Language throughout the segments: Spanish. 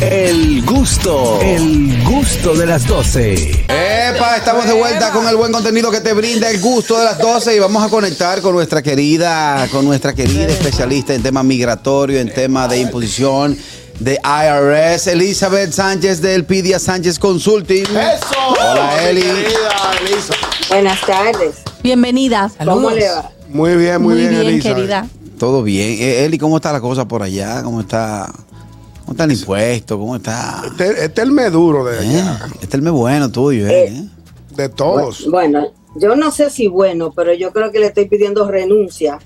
El gusto, el gusto de las 12. Epa, estamos de vuelta con el buen contenido que te brinda el gusto de las 12 y vamos a conectar con nuestra querida, con nuestra querida especialista en temas migratorios, en temas de imposición de IRS, Elizabeth Sánchez del Pidia Sánchez Consulting. ¡Eso! Hola, Eli. Elisa. Buenas tardes. Bienvenida. ¿Cómo le va? Muy bien, muy, bien, Elisa. querida. Todo bien. Eh, Eli, ¿cómo está la cosa por allá? ¿Cómo está? ¿Cómo está el impuesto? ¿Cómo está? Este, este es el meduro de Eh, allá, Este es el mes bueno tuyo, eh. Eh. de todos. Bueno, yo no sé si bueno, pero yo creo que le estoy pidiendo renuncia.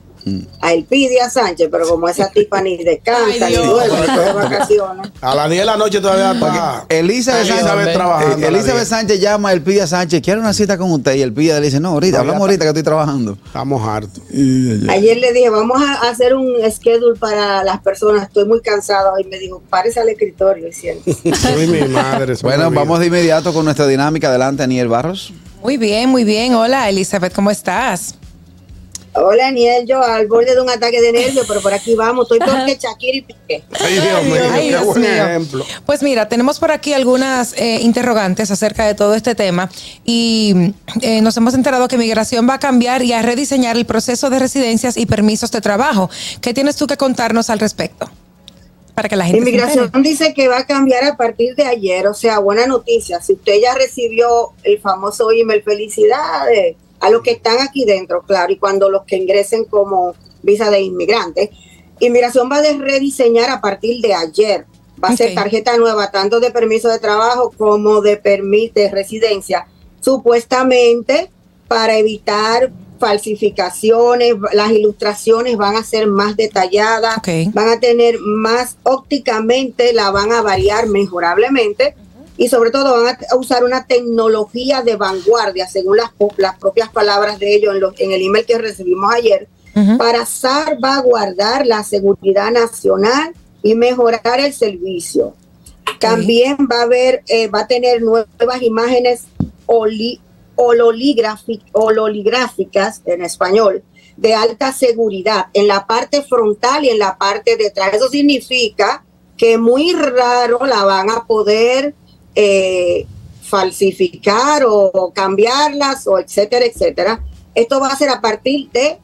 A Elpidia Sánchez, pero como esa tipa ni descansa, Ay, ni duerme, coge vacaciones. A las 10 de la noche todavía está Elizabeth, Elizabeth Sánchez, trabajando. Elizabeth 10. Sánchez llama a Elpidia Sánchez, quiere una cita con usted y Elpidia le dice, no, ahorita, No, hablamos ahorita que estoy trabajando. Estamos hartos. Ayer le dije, vamos a hacer un schedule para las personas, estoy muy cansado. Y me dijo, párese al escritorio. Soy mi madre. soy Bueno, vamos de inmediato con nuestra dinámica. Adelante, Aniel Barros. Muy bien, muy bien. Hola, Elizabeth, ¿cómo estás? Hola, Aniel, yo al borde de un ataque de nervios, pero por aquí vamos, estoy peor que Shakira y Piqué. Ay, Dios mío, Ay, qué buen mío. ejemplo. Pues mira, tenemos por aquí algunas eh, interrogantes acerca de todo este tema y eh, nos hemos enterado que Migración va a cambiar y a rediseñar el proceso de residencias y permisos de trabajo. ¿Qué tienes tú que contarnos al respecto? Para que la gente Inmigración dice que va a cambiar a partir de ayer, o sea, buena noticia. Si usted ya recibió el famoso email, felicidades a los que están aquí dentro, claro, y cuando los que ingresen como visa de inmigrantes. Inmigración va a rediseñar a partir de ayer. Va a ser tarjeta nueva, tanto de permiso de trabajo como de permiso de residencia, supuestamente para evitar falsificaciones, las ilustraciones van a ser más detalladas, van a tener más ópticamente, la van a variar mejorablemente y sobre todo van a usar una tecnología de vanguardia, según las, las propias palabras de ellos en, los- en el email que recibimos ayer, para salvaguardar la seguridad nacional y mejorar el servicio. También va a haber, eh, va a tener nuevas imágenes oli- hololigráficas en español de alta seguridad en la parte frontal y en la parte de atrás. Eso significa que muy raro la van a poder eh, falsificar o cambiarlas o etcétera, etcétera. Esto va a ser a partir de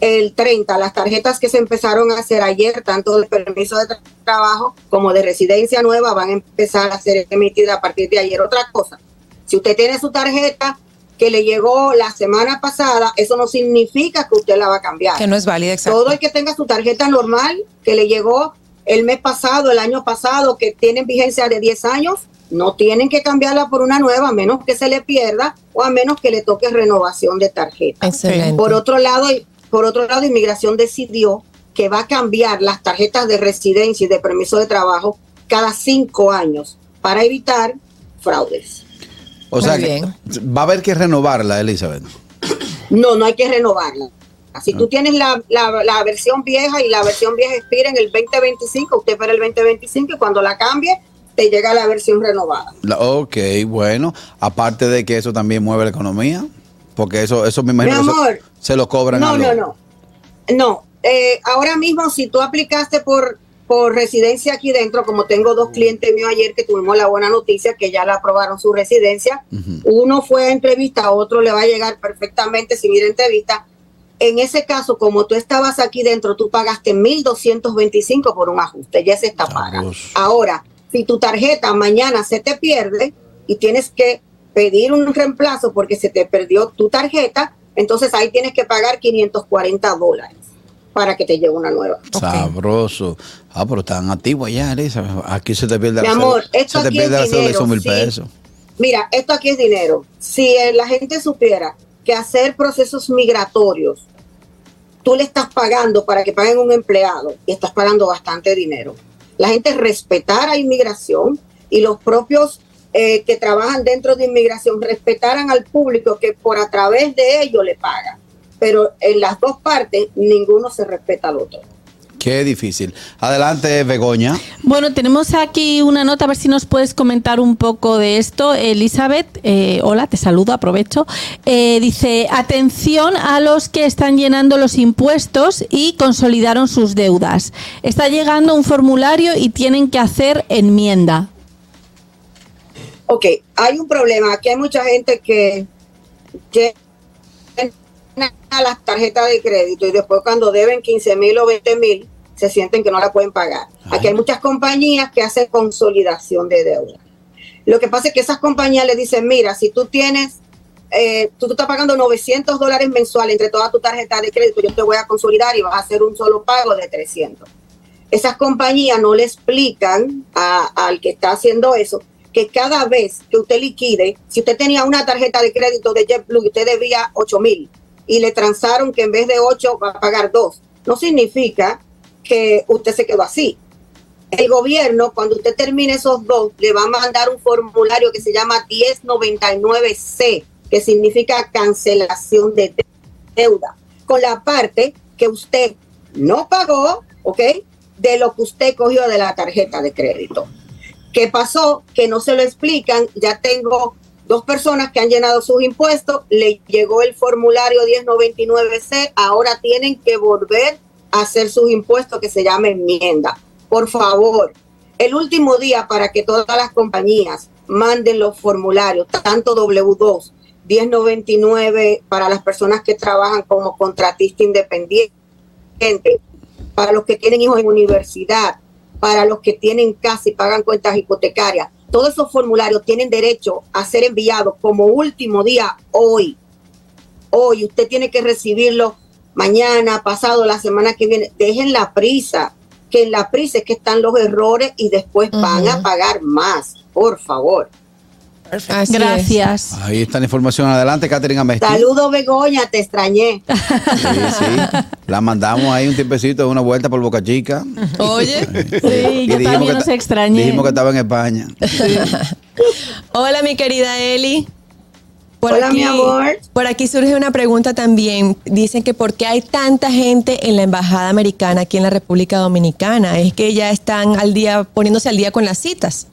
el 30, las tarjetas que se empezaron a hacer ayer, tanto de permiso de tra- trabajo como de residencia nueva, van a empezar a ser emitidas a partir de ayer. Otra cosa, si usted tiene su tarjeta que le llegó la semana pasada, eso no significa que usted la va a cambiar. Que no es válida, exacto. Todo el que tenga su tarjeta normal, que le llegó el mes pasado, el año pasado, que tienen vigencia de 10 años, no tienen que cambiarla por una nueva, a menos que se le pierda o a menos que le toque renovación de tarjeta. Excelente. Por otro lado, por otro lado, Inmigración decidió que va a cambiar las tarjetas de residencia y de permiso de trabajo cada cinco años para evitar fraudes. O Muy sea, que bien. va a haber que renovarla, Elizabeth. No, no hay que renovarla. Si tú tienes la, la- la versión vieja y la versión vieja expira en el 2025, usted para el 2025 y cuando la cambie, te llega la versión renovada. La- ok, bueno. Aparte de que eso también mueve la economía, porque eso, eso me imagino Mi que se lo cobran No, no, no. No, eh, ahora mismo si tú aplicaste por, por residencia aquí dentro, como tengo dos clientes míos ayer que tuvimos la buena noticia que ya le aprobaron su residencia, uno fue a entrevista, otro le va a llegar perfectamente sin ir a entrevista. En ese caso, como tú estabas aquí dentro, tú pagaste 1.225 por un ajuste, ya se está paga. Sabroso. Ahora, si tu tarjeta mañana se te pierde y tienes que pedir un reemplazo porque se te perdió tu tarjeta, entonces ahí tienes que pagar 540 dólares para que te llegue una nueva. Sabroso. Ah, pero tan activo allá, Elizabeth. Aquí se te pierde Mi la amor, esto se te aquí pierde es la dinero, esos mil sí. pesos. Mira, esto aquí es dinero. Si eh, la gente supiera que hacer procesos migratorios, tú le estás pagando para que paguen un empleado y estás pagando bastante dinero. La gente respetara inmigración y los propios eh, que trabajan dentro de inmigración respetaran al público que por a través de ellos le pagan. Pero en las dos partes ninguno se respeta al otro. Qué difícil. Adelante, Begoña. Bueno, tenemos aquí una nota, a ver si nos puedes comentar un poco de esto. Elizabeth, eh, hola, te saludo, aprovecho. Eh, dice, atención a los que están llenando los impuestos y consolidaron sus deudas. Está llegando un formulario y tienen que hacer enmienda. Ok, hay un problema. Aquí hay mucha gente que llena las tarjetas de crédito y después cuando deben 15 mil o 20 mil se sienten que no la pueden pagar. Aquí hay muchas compañías que hacen consolidación de deuda. Lo que pasa es que esas compañías le dicen, mira, si tú tienes, eh, tú, tú estás pagando 900 dólares mensuales entre todas tus tarjetas de crédito, yo te voy a consolidar y vas a hacer un solo pago de 300. Esas compañías no le explican a- al que está haciendo eso que cada vez que usted liquide, si usted tenía una tarjeta de crédito de JetBlue y usted debía 8 mil y le transaron que en vez de 8 va a pagar 2, no significa que usted se quedó así. El gobierno, cuando usted termine esos dos, le va a mandar un formulario que se llama 1099C, que significa cancelación de deuda, con la parte que usted no pagó, ¿ok? De lo que usted cogió de la tarjeta de crédito. ¿Qué pasó? Que no se lo explican. Ya tengo dos personas que han llenado sus impuestos, le llegó el formulario 1099C, ahora tienen que volver hacer sus impuestos que se llama enmienda. Por favor, el último día para que todas las compañías manden los formularios, tanto W2, 1099 para las personas que trabajan como contratista independiente, para los que tienen hijos en universidad, para los que tienen casa y pagan cuentas hipotecarias. Todos esos formularios tienen derecho a ser enviados como último día hoy. Hoy usted tiene que recibirlo mañana, pasado, la semana que viene. Dejen la prisa, que en la prisa es que están los errores y después van a pagar más, por favor. Así es. Gracias. Ahí está la información. Adelante, Catherine Amesti. Saludos, Begoña, te extrañé. Sí, sí. La mandamos ahí un tiempecito, una vuelta por Boca Chica. Oye. Sí, yo también ta- extrañé. Dijimos que estaba en España. Hola, mi querida Eli. Hola, mi amor. Por aquí surge una pregunta también. Dicen que por qué hay tanta gente en la embajada americana aquí en la República Dominicana. Es que ya están al día, poniéndose al día con las citas.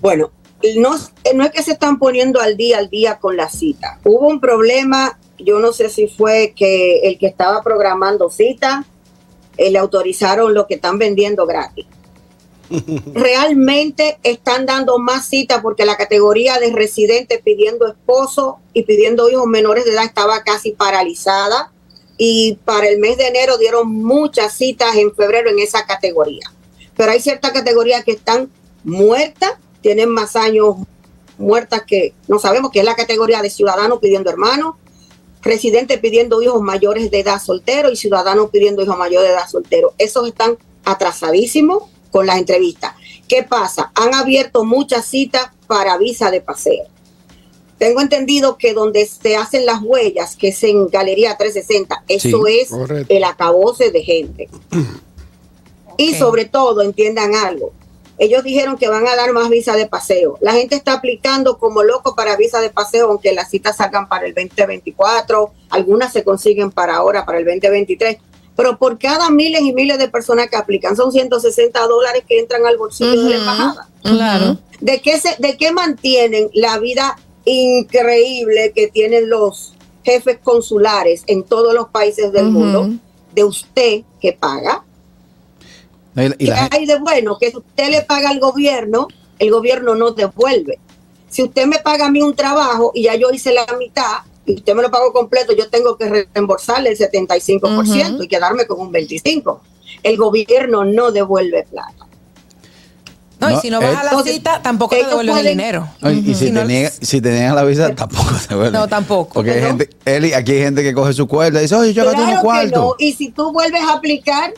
Bueno, no, no es que se están poniendo al día al día con la cita. Hubo un problema, yo no sé si fue que el que estaba programando cita eh, le autorizaron lo que están vendiendo gratis. Realmente están dando más citas porque la categoría de residentes pidiendo esposo y pidiendo hijos menores de edad estaba casi paralizada y para el mes de enero dieron muchas citas en febrero en esa categoría. Pero hay ciertas categorías que están muertas, tienen más años muertas que no sabemos que es la categoría de ciudadanos pidiendo hermanos, residentes pidiendo hijos mayores de edad soltero y ciudadanos pidiendo hijos mayores de edad soltero. Esos están atrasadísimos con las entrevistas. ¿Qué pasa? Han abierto muchas citas para visa de paseo. Tengo entendido que donde se hacen las huellas, que es en Galería 360, eso Sí, es correcto. el acabose de gente. Y sobre todo, entiendan algo, ellos dijeron que van a dar más visa de paseo. La gente está aplicando como loco para visa de paseo, aunque las citas salgan para el 2024, algunas se consiguen para ahora, para el 2023. Pero por cada miles y miles de personas que aplican, son 160 dólares que entran al bolsillo de la embajada. Claro. ¿De qué, se, ¿De qué mantienen la vida increíble que tienen los jefes consulares en todos los países del mundo? De usted que paga. Y la- y ¿Qué hay de bueno? Que si usted le paga al gobierno, el gobierno no devuelve. Si usted me paga a mí un trabajo y ya yo hice la mitad y usted me lo pagó completo, yo tengo que reembolsarle el 75% y quedarme con un 25%. El gobierno no devuelve plata. No, y si no vas eh, a la Entonces, cita, tampoco te devuelven el dinero. Y si, Si no- te si te niegan la visa, tampoco te vuelven. No, tampoco. Porque hay ¿No? gente, Eli, aquí hay gente que coge su cuerda y dice, oye, yo Claro cuartos. no. Y si tú vuelves a aplicar,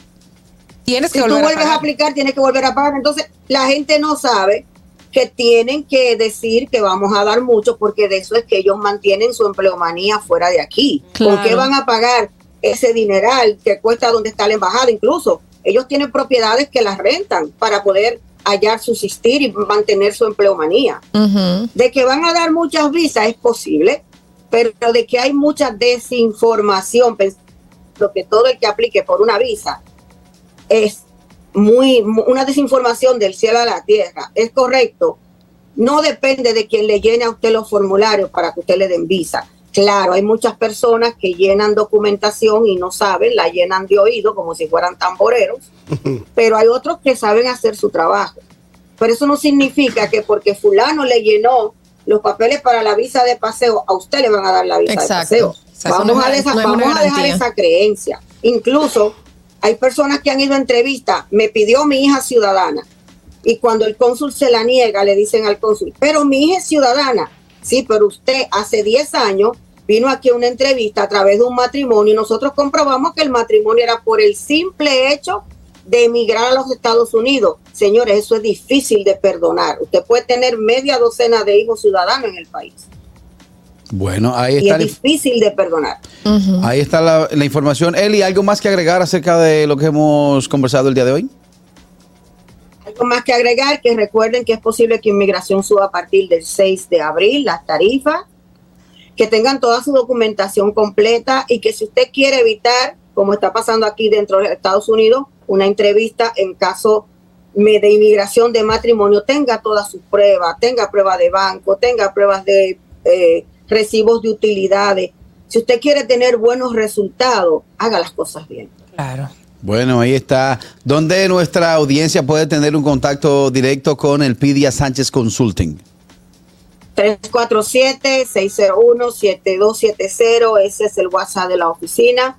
Tienes si que tú volver a vuelves a, pagar. aplicar, tienes que volver a pagar. Entonces, la gente no sabe que tienen que decir que vamos a dar mucho porque de eso es que ellos mantienen su empleomanía fuera de aquí. ¿Con Claro. qué van a pagar ese dineral que cuesta donde está la embajada? Incluso ellos tienen propiedades que las rentan para poder hallar, subsistir y mantener su empleomanía. De que van a dar muchas visas es posible, pero de que hay mucha desinformación que todo el que aplique por una visa es muy mu- una desinformación del cielo a la tierra. Es correcto. No depende de quien le llene a usted los formularios para que usted le den visa. Claro, hay muchas personas que llenan documentación y no saben, la llenan de oído como si fueran tamboreros, pero hay otros que saben hacer su trabajo. Pero eso no significa que porque fulano le llenó los papeles para la visa de paseo, a usted le van a dar la visa Exacto. de paseo. O sea, eso vamos no a, no una vamos a dejar esa creencia. Incluso hay personas que han ido a entrevista, me pidió mi hija ciudadana, y cuando el cónsul se la niega, le dicen al cónsul, pero mi hija es ciudadana. Sí, pero usted hace 10 años vino aquí a una entrevista a través de un matrimonio y nosotros comprobamos que el matrimonio era por el simple hecho de emigrar a los Estados Unidos. Señores, eso es difícil de perdonar. Usted puede tener media docena de hijos ciudadanos en el país Bueno, ahí y está, es la, difícil de perdonar. ahí está la, la información. Eli, ¿algo más que agregar acerca de lo que hemos conversado el día de hoy? Algo más que agregar, que recuerden que es posible que inmigración suba a partir del 6 de abril las tarifas, que tengan toda su documentación completa y que si usted quiere evitar, como está pasando aquí dentro de Estados Unidos, una entrevista en caso de inmigración de matrimonio, tenga todas sus pruebas, tenga pruebas de banco, tenga pruebas de eh, recibos de utilidades. Si usted quiere tener buenos resultados, haga las cosas bien. Claro. Bueno, ahí está. ¿Dónde nuestra audiencia puede tener un contacto directo con el Pidia Sánchez Consulting? 347-601-7270, ese es el WhatsApp de la oficina.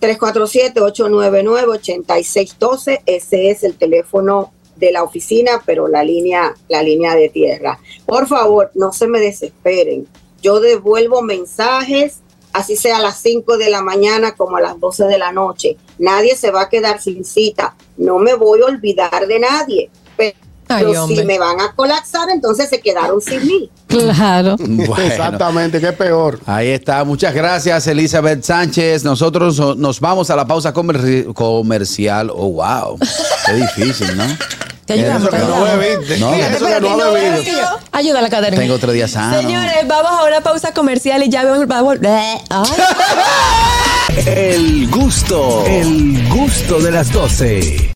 347-899-8612, ese es el teléfono de la oficina, pero la línea, la línea de tierra. Por favor, no se me desesperen. Yo devuelvo mensajes, así sea a las 5 de la mañana como a las 12 de la noche. Nadie se va a quedar sin cita. No me voy a olvidar de nadie. Pero Ay, si hombre. me van a colapsar, entonces se quedaron sin mí. Claro. Bueno, Exactamente, es peor. ahí está. Muchas gracias, Elizabeth Sánchez. Nosotros oh, nos vamos a la pausa comerci- comercial. Oh, wow. Qué difícil, ¿no? Te ayudamos, Eso que no bebiste. No. Eso que no bebido. Ayuda a la cadena. Tengo otro día sano. Señores, vamos a una pausa comercial y ya vamos volver. Ay. El gusto, el gusto de las 12.